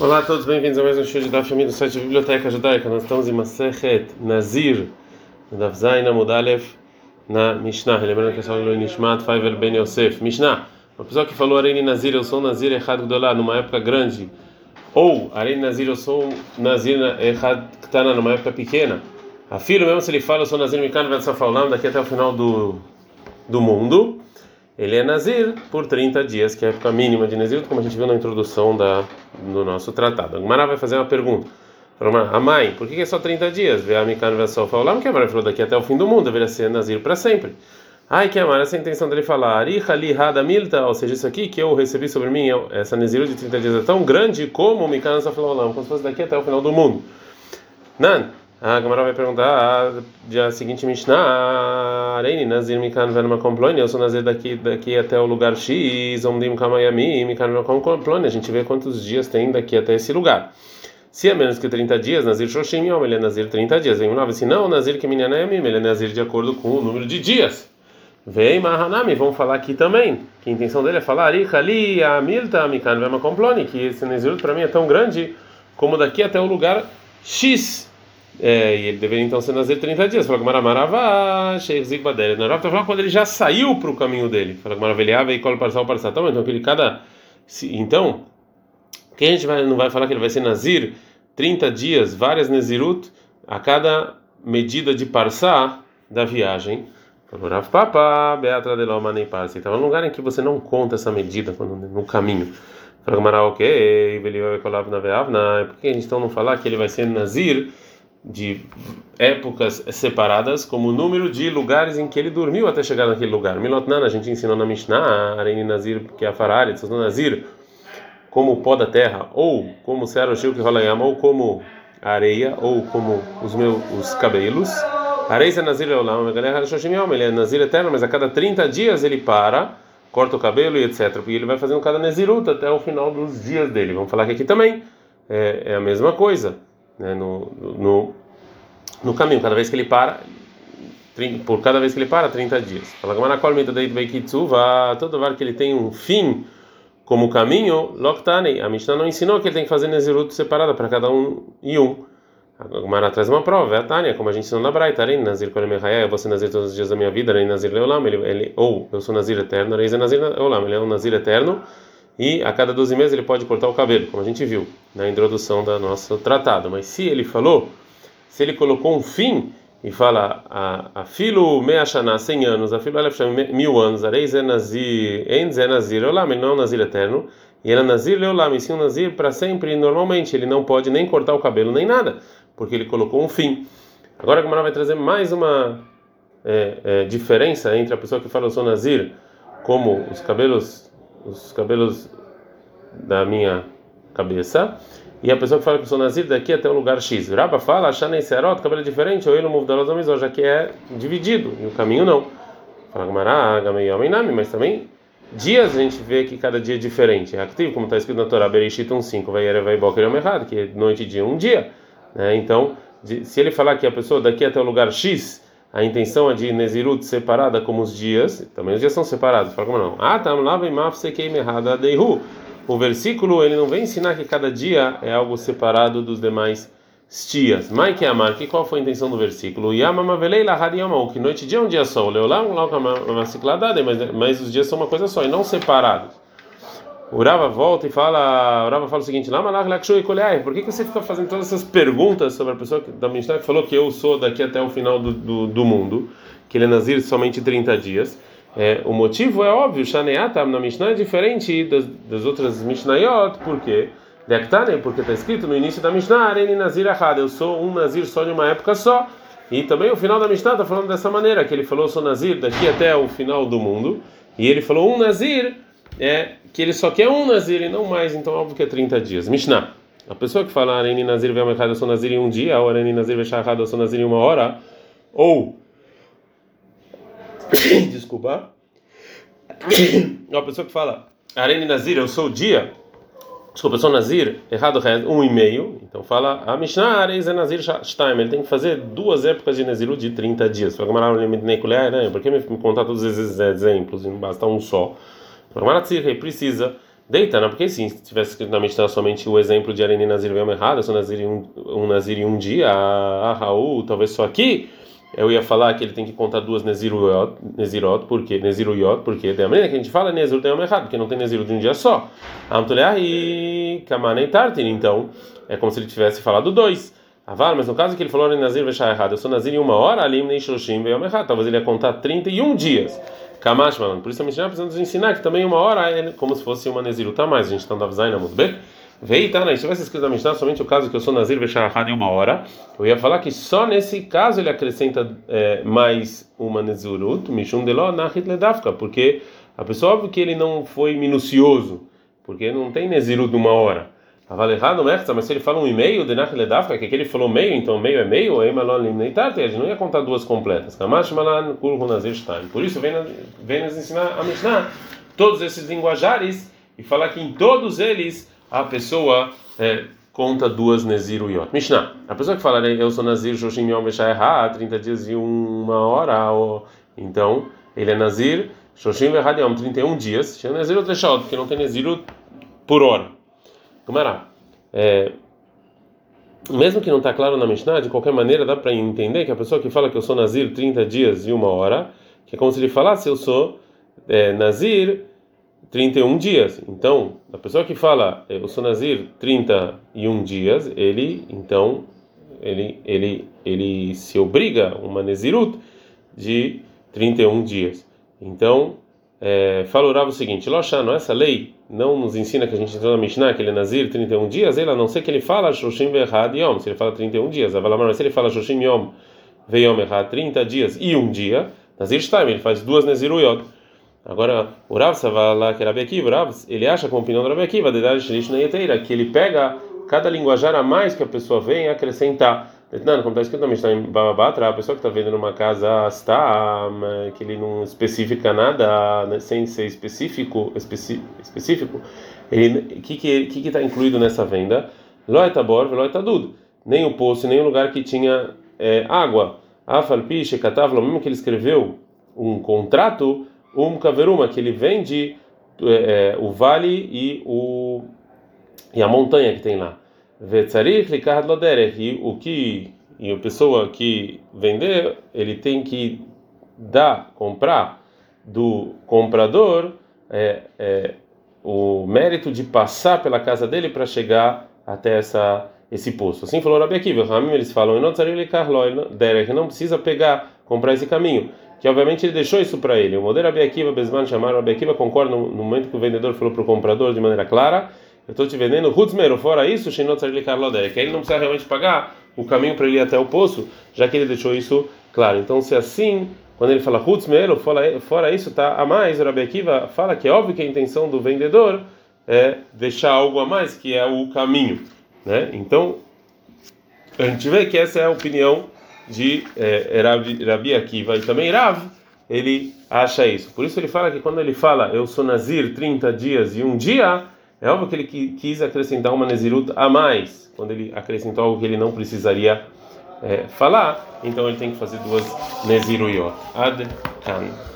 Olá a todos, bem-vindos a mais um show de Daf do site Biblioteca Judaica. Nós estamos em Masechet Nazir, Daf Zaina Mudalev, na Mishnah. Lembrando que é só o Nishmat Faivel Ben Yosef. Mishnah, uma pessoa que falou Areni Nazir, eu sou Nazir Echad Gdolá, numa época grande. Ou Areni Nazir, eu sou Nazir Echad Ktana, numa época pequena. A mesmo se ele fala, eu sou Nazir Mikan Vetsafalam, daqui até o final do, do mundo ele é Nazir por 30 dias, que é a época mínima de Nazir, como a gente viu na introdução da, do nosso tratado. A Gumara vai fazer uma pergunta. A mãe, por que é só 30 dias? Vê a Mikan Vessofa que a Mara falou daqui até o fim do mundo, deveria ser Nazir para sempre. Ai, que a Mara, essa é a intenção dele falar, Ariha li hada milta, ou seja, isso aqui que eu recebi sobre mim, essa Nazir de 30 dias é tão grande como o Mikan Vessofa como se fosse daqui até o final do mundo. Nan, a Gamara vai perguntar a seguinte Mishnah, Areini, Nazir Mikan Venma Complone, eu sou Nazir daqui, daqui até o lugar X, Omdim Kamayami, Mikan Venma Complone, a gente vê quantos dias tem daqui até esse lugar. Se é menos que 30 dias, Nazir Shoshim Yom, ele é Nazir 30 dias. Vem um nove, se não, Nazir Keminyanayamim, ele é Nazir de acordo com o número de dias. Vem Mahanami, vamos falar aqui também, que a intenção dele é falar, Ali, Amilta, Mikan Venma Complone, que esse Nazir para mim é tão grande como daqui até o lugar X. É, e ele deveria então ser Nazir 30 dias. Fala com Maramaravá, Sheikh Zigbader. Na Rav tá quando ele já saiu para o caminho dele. Fala com Maravilhava e cola para o para Então, então, ele cada. Então, quem a gente vai, não vai falar que ele vai ser Nazir 30 dias, várias Nazirut, a cada medida de Parsá da viagem. Rav Papa, Beatra de Loma nem Parsa. Então, é um lugar em que você não conta essa medida quando, no caminho. Fala Mará, ok, ele vai colar na Veavna. Por que a gente então não falar que ele vai ser Nazir? De épocas separadas, como o número de lugares em que ele dormiu até chegar naquele lugar. Milotnan, a gente ensinou na Mishnah, Areni Nazir, que é a Farari, Nazir, como o pó da terra, ou como Searoshil que rolayama, ou como a areia, ou como os meus os cabelos. Areia é Nazir Leolam, ele é Nazir eterno, mas a cada 30 dias ele para, corta o cabelo e etc. E ele vai fazendo cada Naziruta até o final dos dias dele. Vamos falar que aqui também é, é a mesma coisa né, no, no, no caminho. Cada vez que ele para, por cada vez que ele para, 30 dias. Fala todo lugar que ele tem um fim como caminho, Loktani, a Mishnah não ensinou que ele tem que fazer Nezirut separada para cada um e um. A Gemara traz uma prova, é a Tânia, como a gente ensinou na Braita, Nazir Kolemechaya, eu vou ser Nazir todos os dias da minha vida, Nazir Leolam, ele, ele, ou eu sou Nazir eterno, é Nazir Leolam, ele é um Nazir eterno, e a cada 12 meses ele pode cortar o cabelo, como a gente viu na introdução da nossa tratado. Mas se ele falou, se ele colocou um fim e fala a, a filo meachana 100 anos, a filo mil anos, areis é nazir, enz é nazir, olam, ele não é um nazir eterno, e ele é nazir leolam, e sim um nazir para sempre, normalmente ele não pode nem cortar o cabelo nem nada, porque ele colocou um fim. Agora a Gamara vai trazer mais uma é, é, diferença entre a pessoa que fala eu sou nazir, como os cabelos os cabelos da minha cabeça. E a pessoa que fala que eu sou nazir daqui até o lugar X. Raba fala, achando esse arot, cabelo é diferente, ou ele não muda os já que é dividido, e o caminho não. Fala Gamará, Gamei Nami, mas também dias a gente vê que cada dia é diferente. É ativo, como está escrito na Torá, Bereshit 1.5, vai vai boker yom errado, que é noite e dia um dia. Né? Então, se ele falar que a pessoa daqui até o lugar X a intenção é de Nezirut separada como os dias, também os dias são separados. Fala como não? Ah, tá, lá vem errada deihu. O versículo ele não vem ensinar que cada dia é algo separado dos demais dias. Mai que amar, que qual foi a intenção do versículo? Yamama veleila que noite e dia é um dia só. Leolam, mas mas os dias são uma coisa só e não separados. O Rava volta e fala, o Rava fala o seguinte: por que, que você fica fazendo todas essas perguntas sobre a pessoa da Mishnah que falou que eu sou daqui até o final do, do, do mundo, que ele é Nazir somente 30 dias? É, o motivo é óbvio, Shaneatam na Mishnah é diferente das, das outras Mishnayot, por quê? Porque está escrito no início da Mishnah, Areni Nazir Ahad, eu sou um Nazir só de uma época só. E também o final da Mishnah está falando dessa maneira, que ele falou, sou Nazir daqui até o final do mundo. E ele falou, um Nazir é que ele só quer um Nazir e não mais, então óbvio que é 30 dias. Mishnah. A pessoa que fala Areni Nazir Vem eu sou Nazir em um dia, ou Areni Nazir Vem eu sou Nazir em uma hora, ou. Desculpa. A pessoa que fala Areni Nazir, eu sou o dia. Desculpa, eu sou Nazir, errado, um e meio. Então fala a Mishnah Areis é Nazir Shtaim. Ele tem que fazer duas épocas de Naziru de 30 dias. Fala, né? Por que me contar todos esses exemplos e não basta um só? Ele precisa Deita, não? Porque se tivesse escrito na Mishnah somente o exemplo de Areni Nazir veio errado, sou Nazir um, um Nazir em um dia, ah, Raul, talvez só aqui, eu ia falar que ele tem que contar duas Nezirut, Nezirot, porque Neziruyot, porque da maneira que a gente fala Nezirut tem errado, porque não tem Nezirut de um dia só. Amtuleah e Kamanei Tartin, então é como se ele tivesse falado dois. Avar, mas no caso que ele falou Nazir vai errado, eu sou Nazir em uma hora, Alim nem Shoshim veio errado, talvez ele ia contar 31 dias. Kamash, mano. Por isso a Mishnah precisa nos ensinar que também uma hora é como se fosse uma Neziruta mais. A gente está no Avzaina Mudbek. Veio, tá, né? Se tivesse escrito na Mishnah somente o caso que eu sou Nazir Veshahad em uma hora, eu ia falar que só nesse caso ele acrescenta é, mais uma Nezirut, Mishum Deló, Nahit Ledafka, porque a pessoa, óbvio que ele não foi minucioso, porque não tem Nezirut de uma hora. Vale errado, mas se ele fala um e-mail, de Ledafka, que ele falou meio, então meio é meio, aí Malon Limneitate, a gente não ia contar duas completas. Kamash Malan Kurhu Nazir Stein. Por isso, vem, vem nos ensinar a Mishnah todos esses linguajares e falar que em todos eles a pessoa é, conta duas Nezir Uyot. Mishnah, a pessoa que fala, eu sou Nazir Shoshim Yom Veshayah, 30 dias e uma hora, ou, então ele é Nazir Shoshim Vehad Yom, 31 dias, chama Nazir Otreshot, porque não tem Nezir por hora. Gumará. É, mesmo que não está claro na Mishnah, de qualquer maneira dá para entender que a pessoa que fala que eu sou Nazir 30 dias e uma hora, que é como se ele falasse eu sou é, Nazir 31 dias. Então, a pessoa que fala eu sou Nazir 31 dias, ele então ele ele ele se obriga uma Nazirut de 31 dias. Então, é, fala o seguinte: Loshano, essa lei não nos ensina que a gente entrou na Mishnah, que ele é Nazir 31 dias, ele a não ser que ele fala Shoshim Vehad Yom, se ele fala 31 dias, mas se ele fala Shoshim Yom Veyom Errad 30 dias e um dia, Nazir Shtaim, ele faz duas Naziruyot. Agora, o Rav lá que Rabi Akiva, Rav, ele acha com a opinião do Rabi Akiva, que ele pega cada linguajar a mais que a pessoa vem acrescentar. Não, como está escrito na Mishnah em Bababatra, a pessoa que está vendendo uma casa está, que ele não especifica nada, né, sem ser específico, especi, específico, o que que que está incluído nessa venda? Loetabor, loetadud, nem o poço, nem o lugar que tinha é, água. Afalpiche, catavlo, mesmo que ele escreveu um contrato, um caveruma, que ele vende é, é, o vale e, o, e a montanha que tem lá. Vetzarich likad loderech. E o que e a pessoa que vender, ele tem que dar, comprar do comprador é, é, o mérito de passar pela casa dele para chegar até essa esse poço. Assim falou Rabi Akiva. Ramim eles falam, não precisa pegar, comprar esse caminho. Que obviamente ele deixou isso para ele. O modelo Rabi Akiva, Besman chamaram Rabi Akiva, concorda no, no momento que o vendedor falou para o comprador de maneira clara eu estou te vendendo Hutzmero, fora isso, que ele não precisa realmente pagar o caminho para ele ir até o poço, já que ele deixou isso claro. Então, se assim, quando ele fala Hutzmero, fora, isso, tá a mais, o Rabi Akiva fala que é óbvio que a intenção do vendedor é deixar algo a mais, que é o caminho. Né? Então, a gente vê que essa é a opinião de é, Rabi, Rabi Akiva e também Rav, ele acha isso. Por isso ele fala que quando ele fala eu sou Nazir 30 dias e um dia é óbvio que ele quis acrescentar uma Nezirut a mais, quando ele acrescentou algo que ele não precisaria é, falar, então ele tem que fazer duas Neziruyot. Ad Kan.